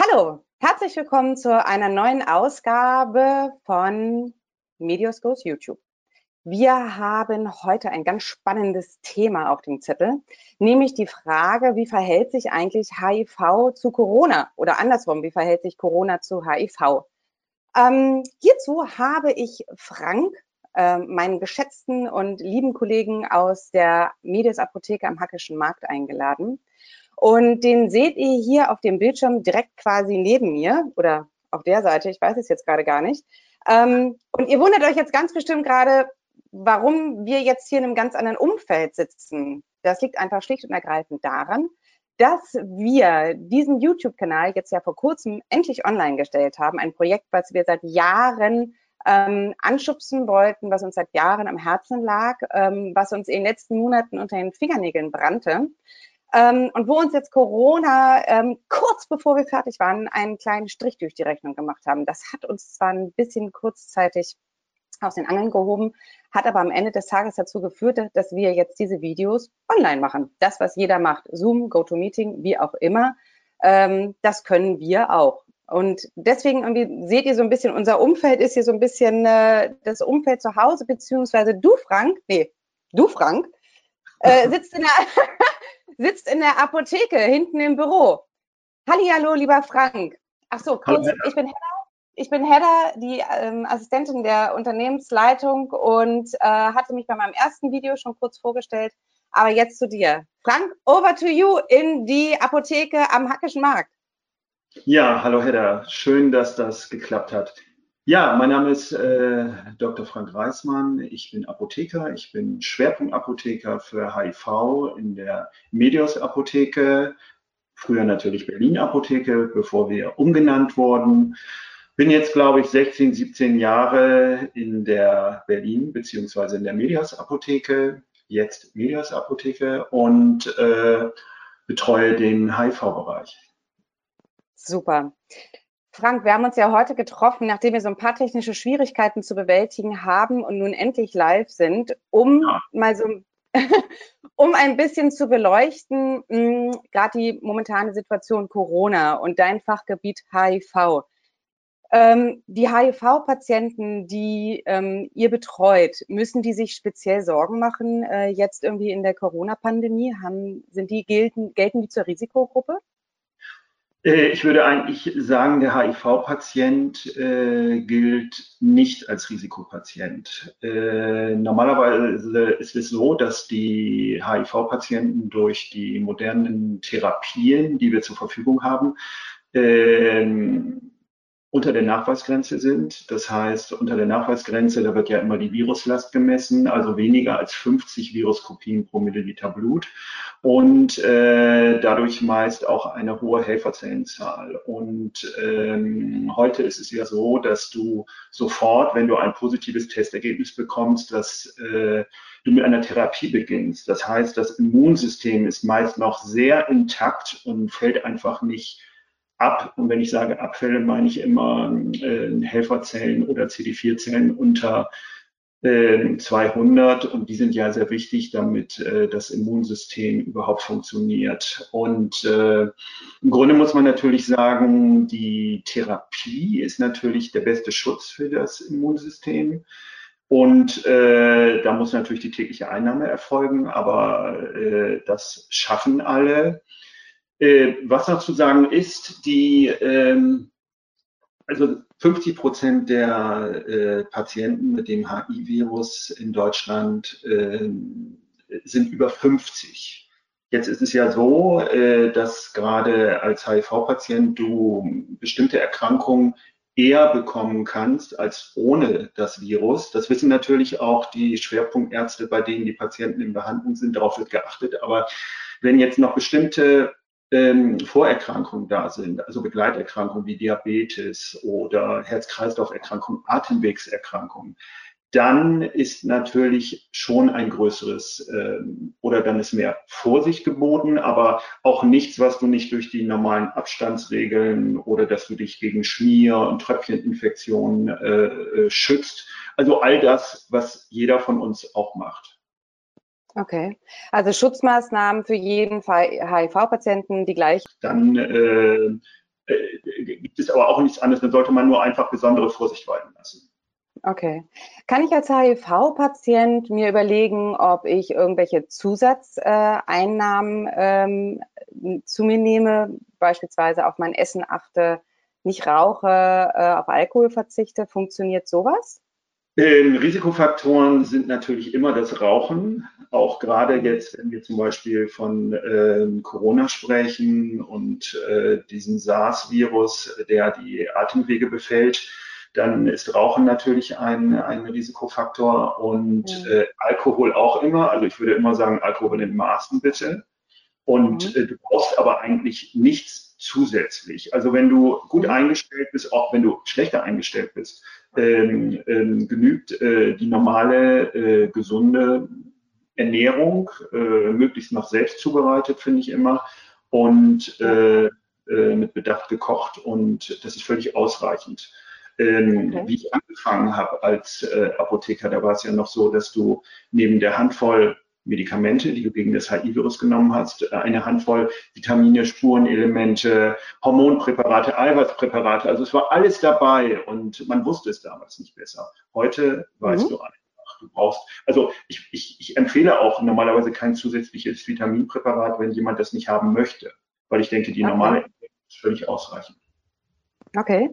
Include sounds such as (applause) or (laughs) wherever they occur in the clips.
Hallo, herzlich willkommen zu einer neuen Ausgabe von Medios Goes YouTube. Wir haben heute ein ganz spannendes Thema auf dem Zettel, nämlich die Frage, wie verhält sich eigentlich HIV zu Corona oder andersrum, wie verhält sich Corona zu HIV? Ähm, hierzu habe ich Frank, äh, meinen geschätzten und lieben Kollegen aus der Medias Apotheke am Hackischen Markt eingeladen. Und den seht ihr hier auf dem Bildschirm direkt quasi neben mir oder auf der Seite, ich weiß es jetzt gerade gar nicht. Ähm, und ihr wundert euch jetzt ganz bestimmt gerade, warum wir jetzt hier in einem ganz anderen Umfeld sitzen. Das liegt einfach schlicht und ergreifend daran, dass wir diesen YouTube-Kanal jetzt ja vor kurzem endlich online gestellt haben. Ein Projekt, was wir seit Jahren ähm, anschubsen wollten, was uns seit Jahren am Herzen lag, ähm, was uns in den letzten Monaten unter den Fingernägeln brannte. Ähm, und wo uns jetzt Corona ähm, kurz bevor wir fertig waren, einen kleinen Strich durch die Rechnung gemacht haben. Das hat uns zwar ein bisschen kurzzeitig aus den Angeln gehoben, hat aber am Ende des Tages dazu geführt, dass wir jetzt diese Videos online machen. Das, was jeder macht, Zoom, GoToMeeting, wie auch immer, ähm, das können wir auch. Und deswegen irgendwie seht ihr so ein bisschen, unser Umfeld ist hier so ein bisschen äh, das Umfeld zu Hause, beziehungsweise du, Frank, nee, du, Frank, äh, sitzt in der (laughs) sitzt in der Apotheke hinten im Büro. Hallihallo, lieber Frank. Ach so, kurz, Hallo, ich bin Hedda. Ich bin Hedda, die ähm, Assistentin der Unternehmensleitung und äh, hatte mich bei meinem ersten Video schon kurz vorgestellt. Aber jetzt zu dir. Frank, over to you in die Apotheke am Hackischen Markt. Ja, hallo Hedda. Schön, dass das geklappt hat. Ja, mein Name ist äh, Dr. Frank Reismann. Ich bin Apotheker. Ich bin Schwerpunktapotheker für HIV in der Medios Apotheke. Früher natürlich Berlin Apotheke, bevor wir umgenannt wurden. Bin jetzt, glaube ich, 16, 17 Jahre in der Berlin beziehungsweise in der Medios Apotheke, jetzt Medios Apotheke und äh, betreue den HIV-Bereich. Super. Frank, wir haben uns ja heute getroffen, nachdem wir so ein paar technische Schwierigkeiten zu bewältigen haben und nun endlich live sind, um ja. mal so (laughs) um ein bisschen zu beleuchten, hm, gerade die momentane Situation Corona und dein Fachgebiet HIV. Ähm, die HIV-Patienten, die ähm, ihr betreut, müssen die sich speziell Sorgen machen äh, jetzt irgendwie in der Corona-Pandemie? sind die gelten, gelten die zur Risikogruppe? Äh, ich würde eigentlich sagen, der HIV-Patient äh, gilt nicht als Risikopatient. Äh, normalerweise ist es so, dass die HIV-Patienten durch die modernen Therapien, die wir zur Verfügung haben, äh, unter der Nachweisgrenze sind. Das heißt, unter der Nachweisgrenze, da wird ja immer die Viruslast gemessen, also weniger als 50 Viruskopien pro Milliliter Blut und äh, dadurch meist auch eine hohe Helferzellenzahl. Und ähm, heute ist es ja so, dass du sofort, wenn du ein positives Testergebnis bekommst, dass äh, du mit einer Therapie beginnst. Das heißt, das Immunsystem ist meist noch sehr intakt und fällt einfach nicht ab. Und wenn ich sage Abfälle, meine ich immer äh, Helferzellen oder CD4-Zellen unter äh, 200 und die sind ja sehr wichtig, damit äh, das Immunsystem überhaupt funktioniert. Und äh, im Grunde muss man natürlich sagen, die Therapie ist natürlich der beste Schutz für das Immunsystem. Und äh, da muss natürlich die tägliche Einnahme erfolgen, aber äh, das schaffen alle. Äh, was noch zu sagen ist, die, ähm, also 50 Prozent der äh, Patienten mit dem HIV-Virus in Deutschland äh, sind über 50. Jetzt ist es ja so, äh, dass gerade als HIV-Patient du bestimmte Erkrankungen eher bekommen kannst als ohne das Virus. Das wissen natürlich auch die Schwerpunktärzte, bei denen die Patienten in Behandlung sind. Darauf wird geachtet. Aber wenn jetzt noch bestimmte ähm, Vorerkrankungen da sind, also Begleiterkrankungen wie Diabetes oder Herz-Kreislauf-Erkrankungen, Atemwegserkrankungen, dann ist natürlich schon ein größeres ähm, oder dann ist mehr Vorsicht geboten, aber auch nichts, was du nicht durch die normalen Abstandsregeln oder dass du dich gegen Schmier- und Tröpfcheninfektionen äh, äh schützt. Also all das, was jeder von uns auch macht. Okay, also Schutzmaßnahmen für jeden HIV-Patienten die gleichen. Dann äh, äh, ist aber auch nichts anderes. Dann sollte man nur einfach besondere Vorsicht walten lassen. Okay. Kann ich als HIV-Patient mir überlegen, ob ich irgendwelche Zusatzeinnahmen äh, ähm, zu mir nehme, beispielsweise auf mein Essen achte, nicht rauche, äh, auf Alkohol verzichte? Funktioniert sowas? Ähm, Risikofaktoren sind natürlich immer das Rauchen, auch gerade jetzt, wenn wir zum Beispiel von äh, Corona sprechen und äh, diesen SARS-Virus, der die Atemwege befällt, dann ist Rauchen natürlich ein, ein Risikofaktor und ja. äh, Alkohol auch immer. Also ich würde immer sagen, Alkohol in Maßen bitte. Und mhm. äh, du brauchst aber eigentlich nichts zusätzlich. Also wenn du gut mhm. eingestellt bist, auch wenn du schlechter eingestellt bist, ähm, ähm, genügt äh, die normale, äh, gesunde Ernährung, äh, möglichst noch selbst zubereitet, finde ich immer, und äh, äh, mit Bedacht gekocht. Und das ist völlig ausreichend. Ähm, okay. Wie ich angefangen habe als äh, Apotheker, da war es ja noch so, dass du neben der Handvoll Medikamente, die du gegen das HIV-Virus genommen hast, eine Handvoll Vitamine, Spurenelemente, Hormonpräparate, Eiweißpräparate. Also es war alles dabei und man wusste es damals nicht besser. Heute weißt mhm. du einfach, du brauchst, also ich, ich, ich empfehle auch normalerweise kein zusätzliches Vitaminpräparat, wenn jemand das nicht haben möchte, weil ich denke, die okay. normale ist völlig ausreichend. Okay.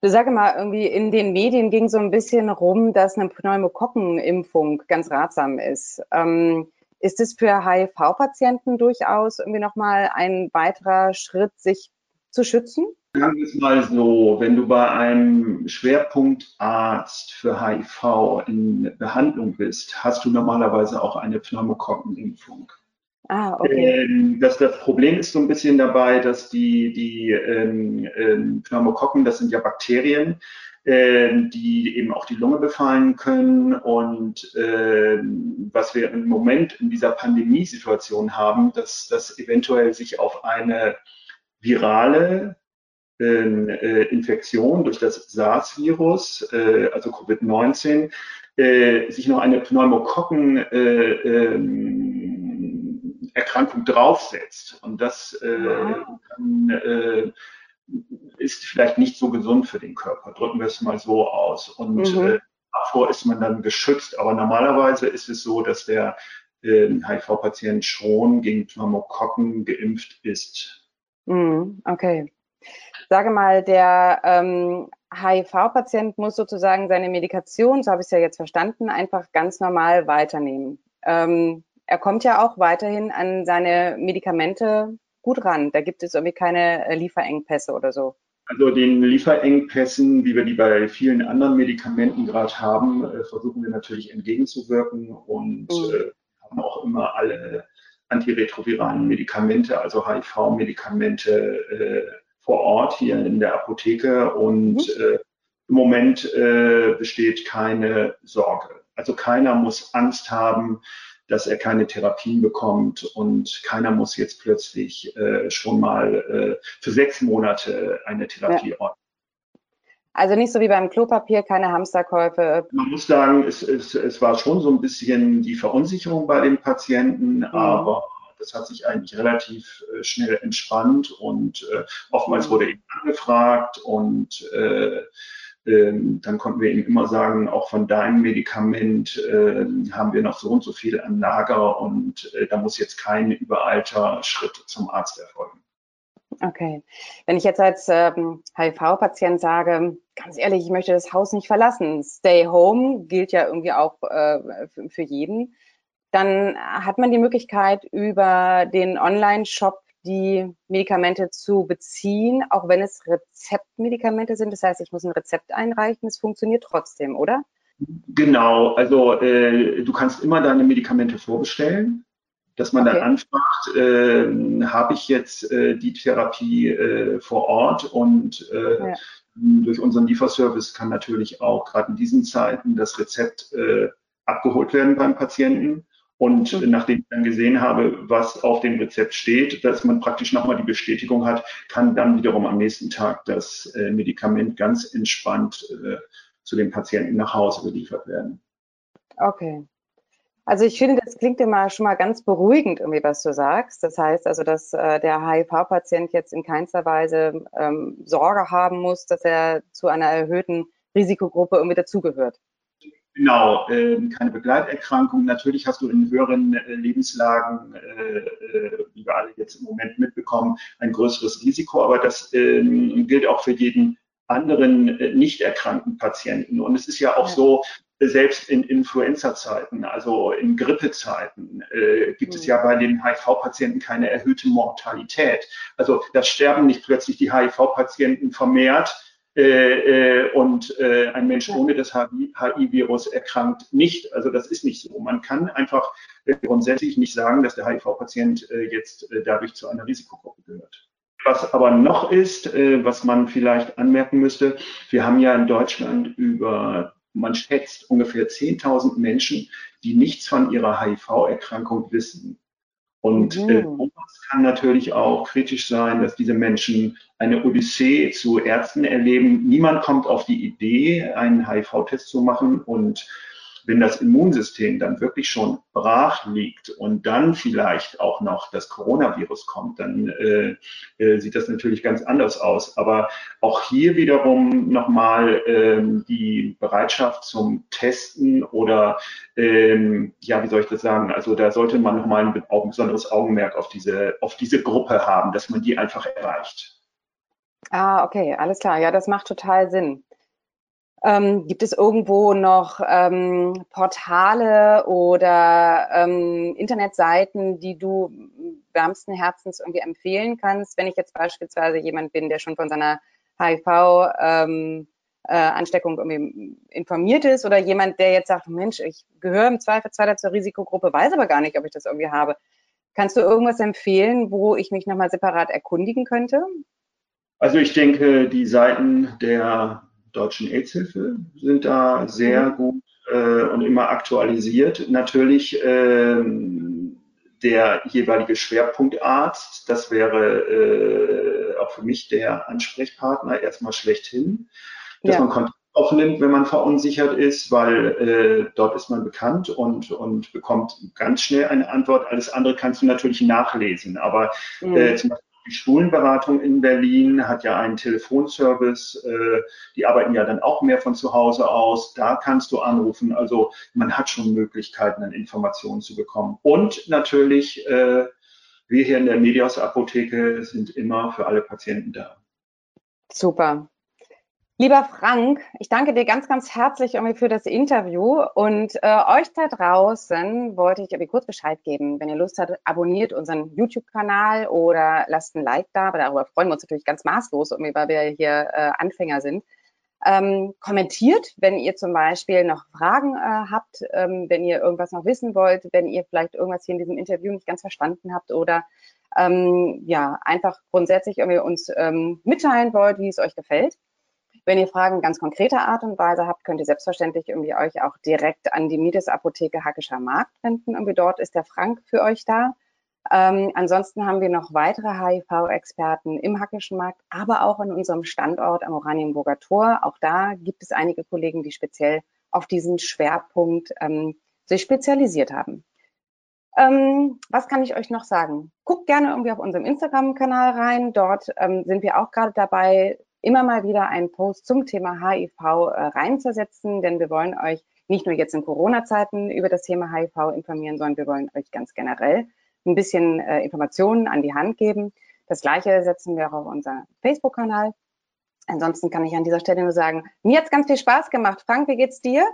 Du sage mal, irgendwie in den Medien ging so ein bisschen rum, dass eine Pneumokokkenimpfung ganz ratsam ist. Ähm, ist es für HIV-Patienten durchaus irgendwie nochmal ein weiterer Schritt, sich zu schützen? Sagen wir es mal so, wenn du bei einem Schwerpunktarzt für HIV in Behandlung bist, hast du normalerweise auch eine Pneumokokkenimpfung. Ah, okay. Ähm, das, das Problem ist so ein bisschen dabei, dass die, die ähm, ähm, Pneumokokken, das sind ja Bakterien, äh, die eben auch die Lunge befallen können. Und äh, was wir im Moment in dieser Pandemiesituation haben, dass das eventuell sich auf eine virale ähm, äh, Infektion durch das SARS-Virus, äh, also Covid-19, äh, sich noch eine Pneumokokken äh, ähm, draufsetzt. Und das kann, äh, ist vielleicht nicht so gesund für den Körper. Drücken wir es mal so aus. Und mhm. davor ist man dann geschützt. Aber normalerweise ist es so, dass der HIV-Patient schon gegen Pneumokokken geimpft ist. Mhm, okay. Sage mal, der ähm, HIV-Patient muss sozusagen seine Medikation, so habe ich es ja jetzt verstanden, einfach ganz normal weiternehmen. Ähm, er kommt ja auch weiterhin an seine Medikamente gut ran. Da gibt es irgendwie keine äh, Lieferengpässe oder so. Also den Lieferengpässen, wie wir die bei vielen anderen Medikamenten gerade haben, äh, versuchen wir natürlich entgegenzuwirken und mhm. äh, haben auch immer alle antiretroviralen Medikamente, also HIV-Medikamente äh, vor Ort hier in der Apotheke und mhm. äh, im Moment äh, besteht keine Sorge. Also keiner muss Angst haben, dass er keine Therapien bekommt und keiner muss jetzt plötzlich äh, schon mal äh, für sechs Monate eine Therapie ja. ordnen. Also nicht so wie beim Klopapier, keine Hamsterkäufe. Man muss sagen, es, es, es war schon so ein bisschen die Verunsicherung bei den Patienten, mhm. aber das hat sich eigentlich relativ äh, schnell entspannt und äh, oftmals mhm. wurde eben angefragt und äh, ähm, dann konnten wir ihm immer sagen, auch von deinem Medikament äh, haben wir noch so und so viel an Lager und äh, da muss jetzt kein überalter Schritt zum Arzt erfolgen. Okay. Wenn ich jetzt als ähm, HIV-Patient sage, ganz ehrlich, ich möchte das Haus nicht verlassen, Stay Home gilt ja irgendwie auch äh, für jeden, dann hat man die Möglichkeit über den Online-Shop die Medikamente zu beziehen, auch wenn es Rezeptmedikamente sind. Das heißt, ich muss ein Rezept einreichen. Es funktioniert trotzdem, oder? Genau, also äh, du kannst immer deine Medikamente vorbestellen, dass man okay. dann anfragt, äh, habe ich jetzt äh, die Therapie äh, vor Ort und äh, ja. durch unseren Lieferservice kann natürlich auch gerade in diesen Zeiten das Rezept äh, abgeholt werden beim Patienten. Und mhm. nachdem ich dann gesehen habe, was auf dem Rezept steht, dass man praktisch nochmal die Bestätigung hat, kann dann wiederum am nächsten Tag das äh, Medikament ganz entspannt zu dem Patienten nach Hause geliefert werden. Okay. Also ich finde, das klingt immer schon mal ganz beruhigend, irgendwie, was du sagst. Das heißt also, dass äh, der HIV-Patient jetzt in keinster Weise ähm, Sorge haben muss, dass er zu einer erhöhten Risikogruppe irgendwie dazugehört. Genau, äh, keine Begleiterkrankung. Natürlich hast du in höheren äh, Lebenslagen, äh, äh, wie wir alle jetzt im Moment mitbekommen, ein größeres Risiko, aber das ähm, gilt auch für jeden anderen äh, nicht erkrankten Patienten. Und es ist ja auch so, selbst in Influenza-Zeiten, also in Grippezeiten, äh, gibt mhm. es ja bei den HIV-Patienten keine erhöhte Mortalität. Also da sterben nicht plötzlich die HIV-Patienten vermehrt äh, äh, und äh, ein Mensch ja. ohne das HIV-Virus erkrankt nicht. Also das ist nicht so. Man kann einfach äh, grundsätzlich nicht sagen, dass der HIV-Patient äh, jetzt dadurch zu einer Risikogruppe gehört. Was aber noch ist, was man vielleicht anmerken müsste, wir haben ja in Deutschland über man schätzt ungefähr 10.000 Menschen, die nichts von ihrer HIV-Erkrankung wissen. Und mhm. äh, kann natürlich auch kritisch sein, dass diese Menschen eine Odyssee zu Ärzten erleben. Niemand kommt auf die Idee, einen HIV-Test zu machen und wenn das Immunsystem dann wirklich schon brach liegt und dann vielleicht auch noch das Coronavirus kommt, dann äh, äh, sieht das natürlich ganz anders aus. Aber auch hier wiederum nochmal ähm, die Bereitschaft zum Testen oder ähm, ja, wie soll ich das sagen? Also da sollte man nochmal ein, ein besonderes Augenmerk auf diese, auf diese Gruppe haben, dass man die einfach erreicht. Ah, okay, alles klar. Ja, das macht total Sinn. Ähm, gibt es irgendwo noch ähm, Portale oder ähm, Internetseiten, die du wärmsten Herzens irgendwie empfehlen kannst, wenn ich jetzt beispielsweise jemand bin, der schon von seiner HIV-Ansteckung ähm, äh, informiert ist oder jemand, der jetzt sagt, Mensch, ich gehöre im Zweifelsfall zur Risikogruppe, weiß aber gar nicht, ob ich das irgendwie habe. Kannst du irgendwas empfehlen, wo ich mich nochmal separat erkundigen könnte? Also ich denke, die Seiten der Deutschen AIDS-Hilfe sind da sehr mhm. gut äh, und immer aktualisiert. Natürlich ähm, der jeweilige Schwerpunktarzt, das wäre äh, auch für mich der Ansprechpartner erstmal schlechthin, dass ja. man Kontakt aufnimmt, wenn man verunsichert ist, weil äh, dort ist man bekannt und, und bekommt ganz schnell eine Antwort. Alles andere kannst du natürlich nachlesen, aber mhm. äh, zum Beispiel die Schulenberatung in Berlin hat ja einen Telefonservice. Äh, die arbeiten ja dann auch mehr von zu Hause aus. Da kannst du anrufen. Also man hat schon Möglichkeiten, an Informationen zu bekommen. Und natürlich, äh, wir hier in der Medios Apotheke sind immer für alle Patienten da. Super. Lieber Frank, ich danke dir ganz, ganz herzlich irgendwie für das Interview und äh, euch da draußen wollte ich irgendwie kurz Bescheid geben. Wenn ihr Lust habt, abonniert unseren YouTube-Kanal oder lasst ein Like da, aber darüber freuen wir uns natürlich ganz maßlos, irgendwie, weil wir hier äh, Anfänger sind. Ähm, kommentiert, wenn ihr zum Beispiel noch Fragen äh, habt, ähm, wenn ihr irgendwas noch wissen wollt, wenn ihr vielleicht irgendwas hier in diesem Interview nicht ganz verstanden habt oder ähm, ja, einfach grundsätzlich irgendwie uns ähm, mitteilen wollt, wie es euch gefällt. Wenn ihr Fragen ganz konkreter Art und Weise habt, könnt ihr selbstverständlich irgendwie euch auch direkt an die Mides Apotheke Hackischer Markt wenden. Irgendwie dort ist der Frank für euch da. Ähm, ansonsten haben wir noch weitere HIV-Experten im Hackischen Markt, aber auch in unserem Standort am Oranienburger Tor. Auch da gibt es einige Kollegen, die speziell auf diesen Schwerpunkt ähm, sich spezialisiert haben. Ähm, was kann ich euch noch sagen? Guckt gerne irgendwie auf unserem Instagram-Kanal rein. Dort ähm, sind wir auch gerade dabei, immer mal wieder einen Post zum Thema HIV äh, reinzusetzen, denn wir wollen euch nicht nur jetzt in Corona-Zeiten über das Thema HIV informieren, sondern wir wollen euch ganz generell ein bisschen äh, Informationen an die Hand geben. Das gleiche setzen wir auch auf unseren Facebook-Kanal. Ansonsten kann ich an dieser Stelle nur sagen, mir hat es ganz viel Spaß gemacht. Frank, wie geht's dir?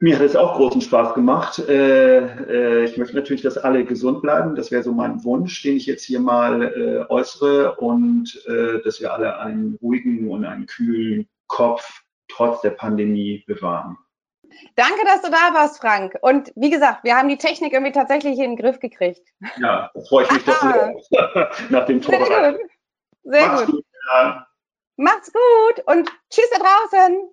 Mir hat es auch großen Spaß gemacht. Äh, äh, ich möchte natürlich, dass alle gesund bleiben. Das wäre so mein Wunsch, den ich jetzt hier mal äh, äußere und äh, dass wir alle einen ruhigen und einen kühlen Kopf trotz der Pandemie bewahren. Danke, dass du da warst, Frank. Und wie gesagt, wir haben die Technik irgendwie tatsächlich in den Griff gekriegt. Ja, da freue ich mich doch (laughs) sehr (laughs) nach dem Tor. Sehr gut. Sehr Macht's gut. gut ja. Macht's gut und tschüss da draußen.